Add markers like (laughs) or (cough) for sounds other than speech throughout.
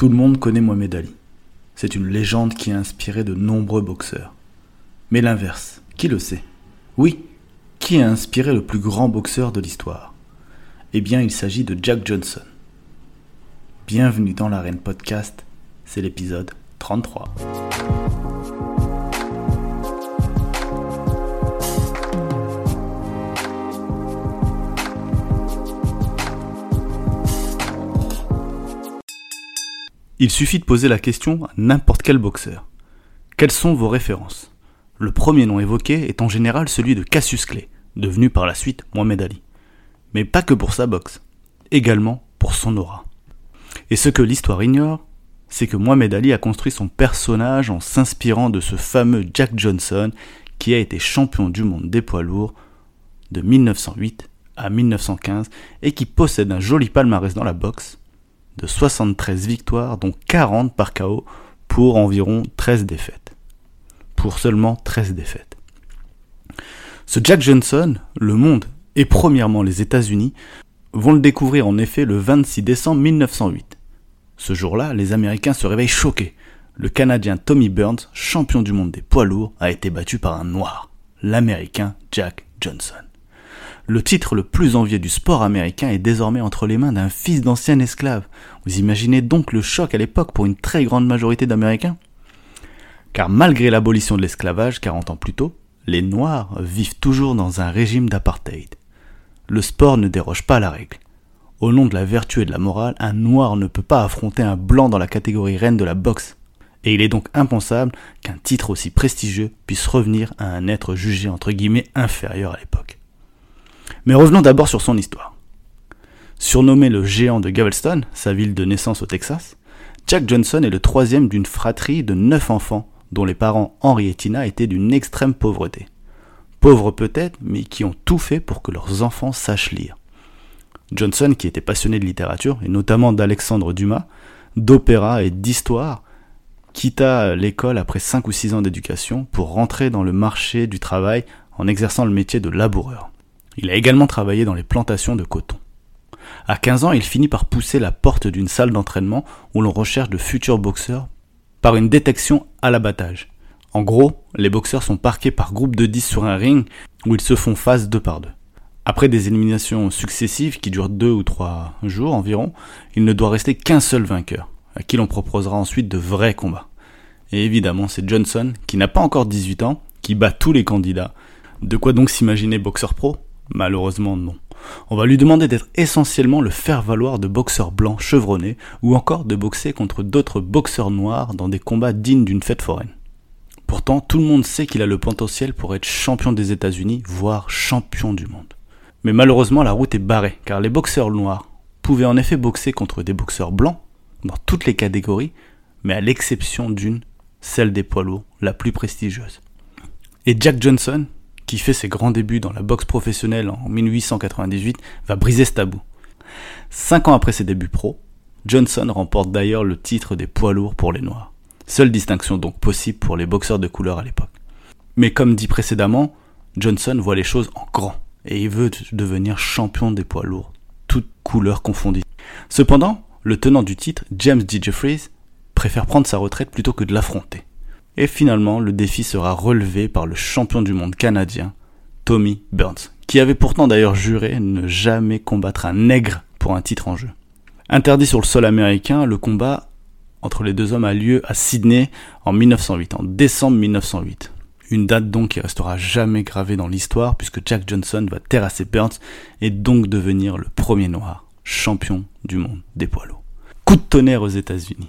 Tout le monde connaît Mohamed Ali. C'est une légende qui a inspiré de nombreux boxeurs. Mais l'inverse, qui le sait? Oui, qui a inspiré le plus grand boxeur de l'histoire? Eh bien, il s'agit de Jack Johnson. Bienvenue dans l'arène podcast, c'est l'épisode 33. Il suffit de poser la question à n'importe quel boxeur. Quelles sont vos références? Le premier nom évoqué est en général celui de Cassius Clay, devenu par la suite Mohamed Ali. Mais pas que pour sa boxe, également pour son aura. Et ce que l'histoire ignore, c'est que Mohamed Ali a construit son personnage en s'inspirant de ce fameux Jack Johnson qui a été champion du monde des poids lourds de 1908 à 1915 et qui possède un joli palmarès dans la boxe de 73 victoires, dont 40 par KO, pour environ 13 défaites. Pour seulement 13 défaites. Ce Jack Johnson, le monde, et premièrement les États-Unis, vont le découvrir en effet le 26 décembre 1908. Ce jour-là, les Américains se réveillent choqués. Le Canadien Tommy Burns, champion du monde des poids lourds, a été battu par un noir, l'Américain Jack Johnson. Le titre le plus envié du sport américain est désormais entre les mains d'un fils d'ancien esclave. Vous imaginez donc le choc à l'époque pour une très grande majorité d'Américains Car malgré l'abolition de l'esclavage 40 ans plus tôt, les Noirs vivent toujours dans un régime d'apartheid. Le sport ne déroge pas à la règle. Au nom de la vertu et de la morale, un Noir ne peut pas affronter un Blanc dans la catégorie reine de la boxe. Et il est donc impensable qu'un titre aussi prestigieux puisse revenir à un être jugé entre guillemets inférieur à l'époque. Mais revenons d'abord sur son histoire. Surnommé le géant de Galveston, sa ville de naissance au Texas, Jack Johnson est le troisième d'une fratrie de neuf enfants, dont les parents Henry et Tina étaient d'une extrême pauvreté. Pauvres peut-être, mais qui ont tout fait pour que leurs enfants sachent lire. Johnson, qui était passionné de littérature, et notamment d'Alexandre Dumas, d'opéra et d'histoire, quitta l'école après cinq ou six ans d'éducation pour rentrer dans le marché du travail en exerçant le métier de laboureur. Il a également travaillé dans les plantations de coton. À 15 ans, il finit par pousser la porte d'une salle d'entraînement où l'on recherche de futurs boxeurs par une détection à l'abattage. En gros, les boxeurs sont parqués par groupe de 10 sur un ring où ils se font face deux par deux. Après des éliminations successives qui durent deux ou trois jours environ, il ne doit rester qu'un seul vainqueur, à qui l'on proposera ensuite de vrais combats. Et évidemment, c'est Johnson, qui n'a pas encore 18 ans, qui bat tous les candidats. De quoi donc s'imaginer boxeur pro? Malheureusement non. On va lui demander d'être essentiellement le faire-valoir de boxeurs blancs chevronnés ou encore de boxer contre d'autres boxeurs noirs dans des combats dignes d'une fête foraine. Pourtant, tout le monde sait qu'il a le potentiel pour être champion des États-Unis, voire champion du monde. Mais malheureusement, la route est barrée, car les boxeurs noirs pouvaient en effet boxer contre des boxeurs blancs, dans toutes les catégories, mais à l'exception d'une, celle des poids lourds, la plus prestigieuse. Et Jack Johnson, qui fait ses grands débuts dans la boxe professionnelle en 1898, va briser ce tabou. Cinq ans après ses débuts pro, Johnson remporte d'ailleurs le titre des poids lourds pour les Noirs. Seule distinction donc possible pour les boxeurs de couleur à l'époque. Mais comme dit précédemment, Johnson voit les choses en grand et il veut devenir champion des poids lourds, toutes couleurs confondues. Cependant, le tenant du titre, James D. Jeffries, préfère prendre sa retraite plutôt que de l'affronter. Et finalement, le défi sera relevé par le champion du monde canadien, Tommy Burns, qui avait pourtant d'ailleurs juré ne jamais combattre un nègre pour un titre en jeu. Interdit sur le sol américain, le combat entre les deux hommes a lieu à Sydney en 1908, en décembre 1908. Une date donc qui restera jamais gravée dans l'histoire puisque Jack Johnson va terrasser Burns et donc devenir le premier noir champion du monde des poids lourds. Coup de tonnerre aux États-Unis.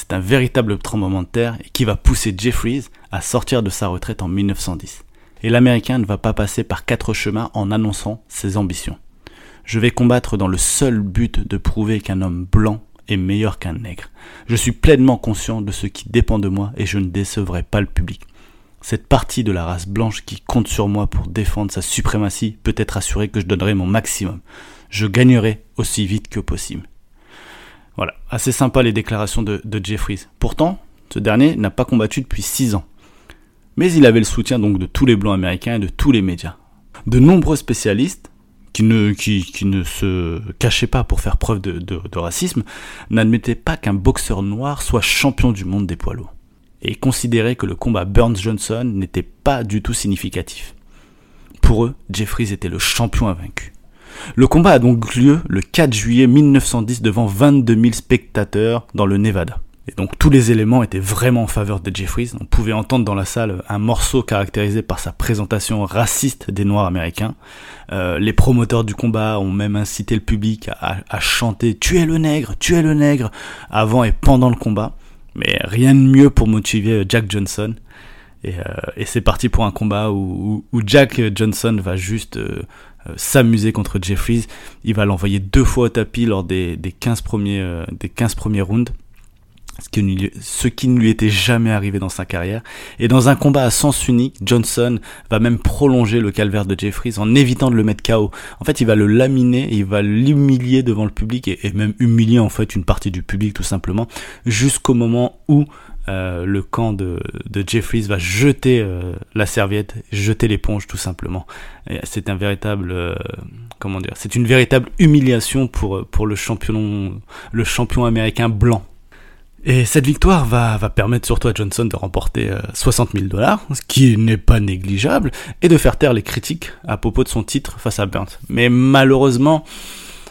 C'est un véritable tremblement de terre qui va pousser Jeffries à sortir de sa retraite en 1910. Et l'Américain ne va pas passer par quatre chemins en annonçant ses ambitions. Je vais combattre dans le seul but de prouver qu'un homme blanc est meilleur qu'un nègre. Je suis pleinement conscient de ce qui dépend de moi et je ne décevrai pas le public. Cette partie de la race blanche qui compte sur moi pour défendre sa suprématie peut être assurée que je donnerai mon maximum. Je gagnerai aussi vite que possible. Voilà, assez sympa les déclarations de, Jeffries. Pourtant, ce dernier n'a pas combattu depuis 6 ans. Mais il avait le soutien donc de tous les blancs américains et de tous les médias. De nombreux spécialistes, qui ne, se cachait pas pour faire preuve de, racisme, n'admettait pas qu'un boxeur noir soit champion du monde des poids lourds, et considérait que le combat Burns-Johnson n'était pas du tout significatif. Pour eux, Jeffries était le champion invaincu. Le combat a donc lieu le 4 juillet 1910 devant 22 000 spectateurs dans le Nevada. Et donc tous les éléments étaient vraiment en faveur de Jeffries. On pouvait entendre dans la salle un morceau caractérisé par sa présentation raciste des Noirs américains. Euh, les promoteurs du combat ont même incité le public à, chanter Tuez le nègre, tuez le nègre avant et pendant le combat. Mais rien de mieux pour motiver Jack Johnson. Et, euh, c'est parti pour un combat où, où, Jack Johnson va juste euh, euh, s'amuser contre Jeffries. Il va l'envoyer deux fois au tapis lors des, des 15 premiers, euh, des 15 premiers rounds ce qui, ce qui ne lui était jamais arrivé dans sa carrière. Et dans un combat à sens unique, Johnson va même prolonger le calvaire de Jeffries en évitant de le mettre KO. En fait, il va le laminer, il va l'humilier devant le public et, même humilier en fait une partie du public tout simplement, jusqu'au moment où euh, le camp de, de, Jeffries va jeter euh, la serviette, jeter l'éponge tout simplement. C'est un véritable, euh, comment dire, c'est une véritable humiliation pour pour le champion, le champion américain blanc et cette victoire va, permettre surtout à Johnson de remporter 60 000 dollars, ce qui n'est pas négligeable, et de faire taire les critiques à propos de son titre face à Burns. Mais malheureusement,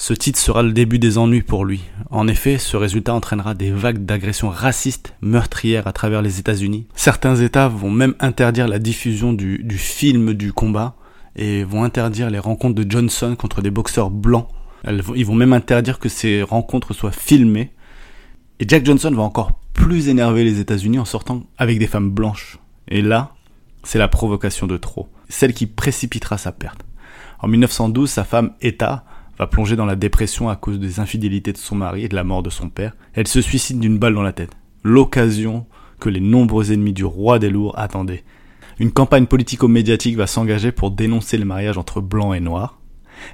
ce titre sera le début des ennuis pour lui. En effet, ce résultat entraînera des vagues d'agressions racistes, meurtrières à travers les États-Unis. Certains États vont même interdire la diffusion du, du film du combat et vont interdire les rencontres de Johnson contre des boxeurs blancs. Ils vont même interdire que ces rencontres soient filmées et Jack Johnson va encore plus énerver les États-Unis en sortant avec des femmes blanches. Et là, c'est la provocation de trop, celle qui précipitera sa perte. En 1912, sa femme Etta va plonger dans la dépression à cause des infidélités de son mari et de la mort de son père. Elle se suicide d'une balle dans la tête. L'occasion que les nombreux ennemis du roi des lourds attendaient. Une campagne politico-médiatique va s'engager pour dénoncer le mariage entre blancs et noirs.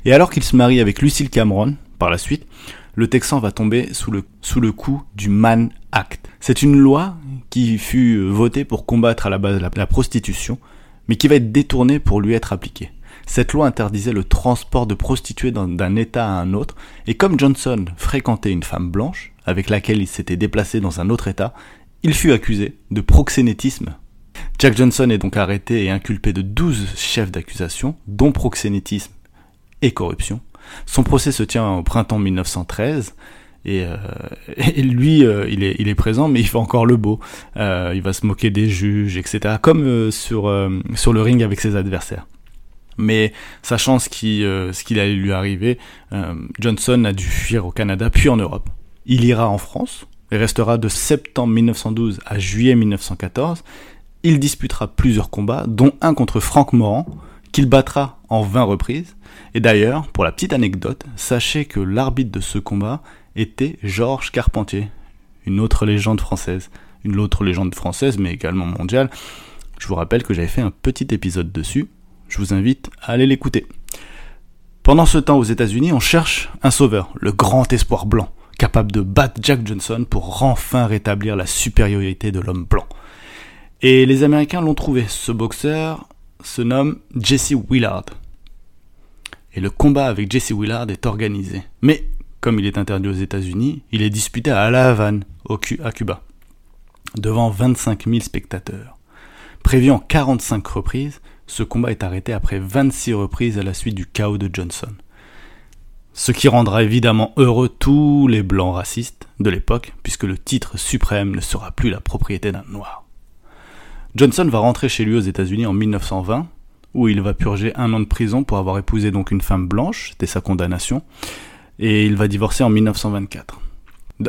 Et alors qu'il se marie avec Lucille Cameron, par la suite, le Texan va tomber sous le, coup du Mann Act. C'est une loi qui fut votée pour combattre à la base la, la prostitution, mais qui va être détournée pour lui être appliquée. Cette loi interdisait le transport de prostituées d'un État à un autre, et comme Johnson fréquentait une femme blanche, avec laquelle il s'était déplacé dans un autre État, il fut accusé de proxénétisme. Jack Johnson est donc arrêté et inculpé de 12 chefs d'accusation, dont proxénétisme et corruption. Son procès se tient au printemps 1913. Et, euh, et lui, euh, il, est, présent, mais il fait encore le beau. Euh, il va se moquer des juges, etc. Comme sur, sur le ring avec ses adversaires. Mais sachant ce ce qu'il allait lui arriver, Johnson a dû fuir au Canada puis en Europe. Il ira en France et restera de septembre 1912 à juillet 1914. Il disputera plusieurs combats, dont un contre Franck Morand, qu'il battra en 20 reprises. Et d'ailleurs, pour la petite anecdote, sachez que l'arbitre de ce combat était Georges Carpentier, une autre légende française. Une autre légende française, mais également mondiale. Je vous rappelle que j'avais fait un petit épisode dessus. Je vous invite à aller l'écouter. Pendant ce temps aux États-Unis, on cherche un sauveur, le grand espoir blanc, capable de battre Jack Johnson pour enfin rétablir la supériorité de l'homme blanc. Et les Américains l'ont trouvé. Ce boxeur se nomme Jesse Willard. Et le combat avec Jesse Willard est organisé. Mais, comme il est interdit aux États-Unis, il est disputé à La Havane, à Cuba, devant 25 000 spectateurs. Prévu en 45 reprises, ce combat est arrêté après 26 reprises à la suite du chaos de Johnson. Ce qui rendra évidemment heureux tous les blancs racistes de l'époque, puisque le titre suprême ne sera plus la propriété d'un noir. Johnson va rentrer chez lui aux États-Unis en 1920, où il va purger un an de prison pour avoir épousé donc une femme blanche, c'était sa condamnation, et il va divorcer en 1924.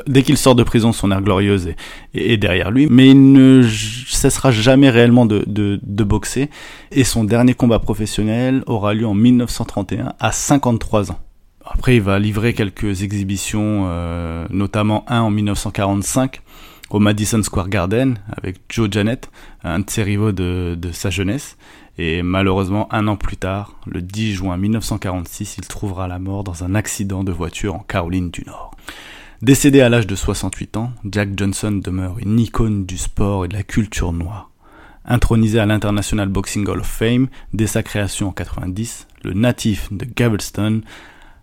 Dès qu'il sort de prison, son air glorieuse est, derrière lui, mais il ne cessera jamais réellement de, de, boxer, et son dernier combat professionnel aura lieu en 1931 à 53 ans. Après, il va livrer quelques exhibitions, euh, notamment un en 1945, au Madison Square Garden avec Joe Janet, un de ses rivaux de, sa jeunesse. Et malheureusement, un an plus tard, le 10 juin 1946, il trouvera la mort dans un accident de voiture en Caroline du Nord. Décédé à l'âge de 68 ans, Jack Johnson demeure une icône du sport et de la culture noire. Intronisé à l'International Boxing Hall of Fame dès sa création en 90, le natif de Galveston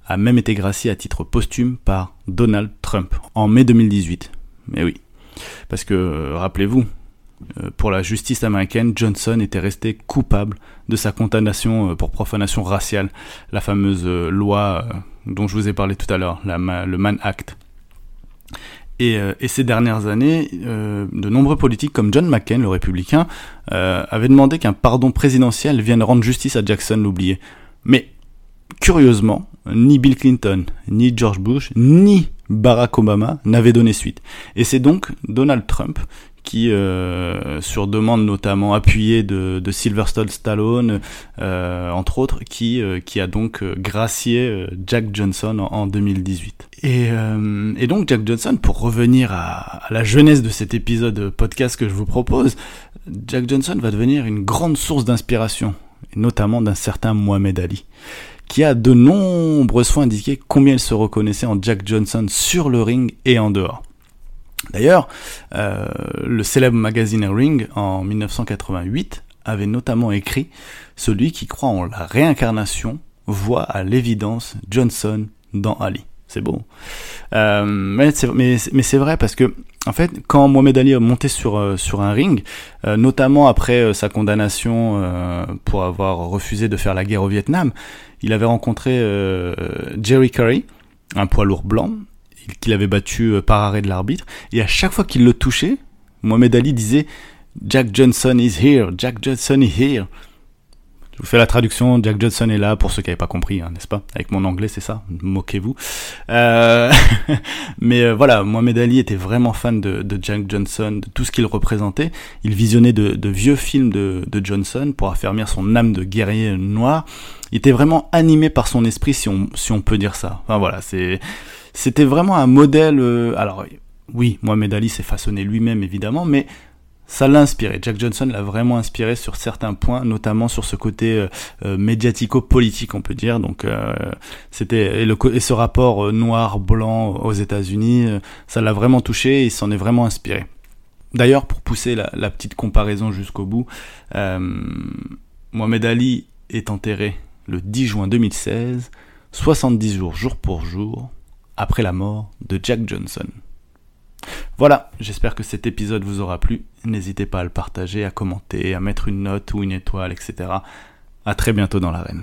a même été gracié à titre posthume par Donald Trump en mai 2018. Mais oui, parce que euh, rappelez-vous, euh, pour la justice américaine, Johnson était resté coupable de sa condamnation euh, pour profanation raciale, la fameuse loi dont je vous ai parlé tout à l'heure, le Mann Act. Et, ces dernières années, de nombreux politiques comme John McCain, le républicain, avaient demandé qu'un pardon présidentiel vienne rendre justice à Jackson l'oublié. Mais curieusement, ni Bill Clinton, ni George Bush, ni Barack Obama n'avaient donné suite. Et c'est donc Donald Trump qui, euh, sur demande notamment appuyée de, Sylvester Stallone, euh, entre autres, qui, euh, qui a donc gracié Jack Johnson en, 2018. Et, et, donc Jack Johnson, pour revenir à, à, la jeunesse de cet épisode podcast que je vous propose, Jack Johnson va devenir une grande source d'inspiration, notamment d'un certain Mohamed Ali qui a de nombreuses fois indiqué combien il se reconnaissait en Jack Johnson sur le ring et en dehors. D'ailleurs, euh, le célèbre magazine Ring en 1988 avait notamment écrit Celui qui croit en la réincarnation voit à l'évidence Johnson dans Ali. C'est beau. Euh, mais c'est vrai parce que en fait, quand Mohamed Ali a monté sur, euh, un ring, euh, notamment après euh, sa condamnation pour avoir refusé de faire la guerre au Vietnam, il avait rencontré Jerry Curry, un poids lourd blanc, qu'il avait battu par arrêt de l'arbitre, et à chaque fois qu'il le touchait, Mohamed Ali disait Jack Johnson is here, Jack Johnson is here. La traduction, Jack Johnson est là pour ceux qui n'avaient pas compris, hein, n'est-ce pas? Avec mon anglais, c'est ça, moquez-vous. Euh, (laughs) mais euh, voilà, Mohamed Ali était vraiment fan de, Jack Johnson, de tout ce qu'il représentait. Il visionnait de, vieux films de, Johnson pour affermir son âme de guerrier noir. Il était vraiment animé par son esprit, si on, peut dire ça. Enfin voilà, c'était vraiment un modèle... Euh, alors oui, Mohamed Ali s'est façonné lui-même évidemment, mais ça l'a inspiré. Jack Johnson l'a vraiment inspiré sur certains points, notamment sur ce côté euh, euh, médiatico-politique, on peut dire. Donc, euh, c'était et, ce rapport noir-blanc aux États-Unis, ça l'a vraiment touché et il s'en est vraiment inspiré. D'ailleurs, pour pousser la, la petite comparaison jusqu'au bout, Mohamed Ali est enterré le 10 juin 2016, 70 jours jour pour jour, après la mort de Jack Johnson. Voilà, j'espère que cet épisode vous aura plu. N'hésitez pas à le partager, à commenter, à mettre une note ou une étoile, etc. À très bientôt dans l'arène.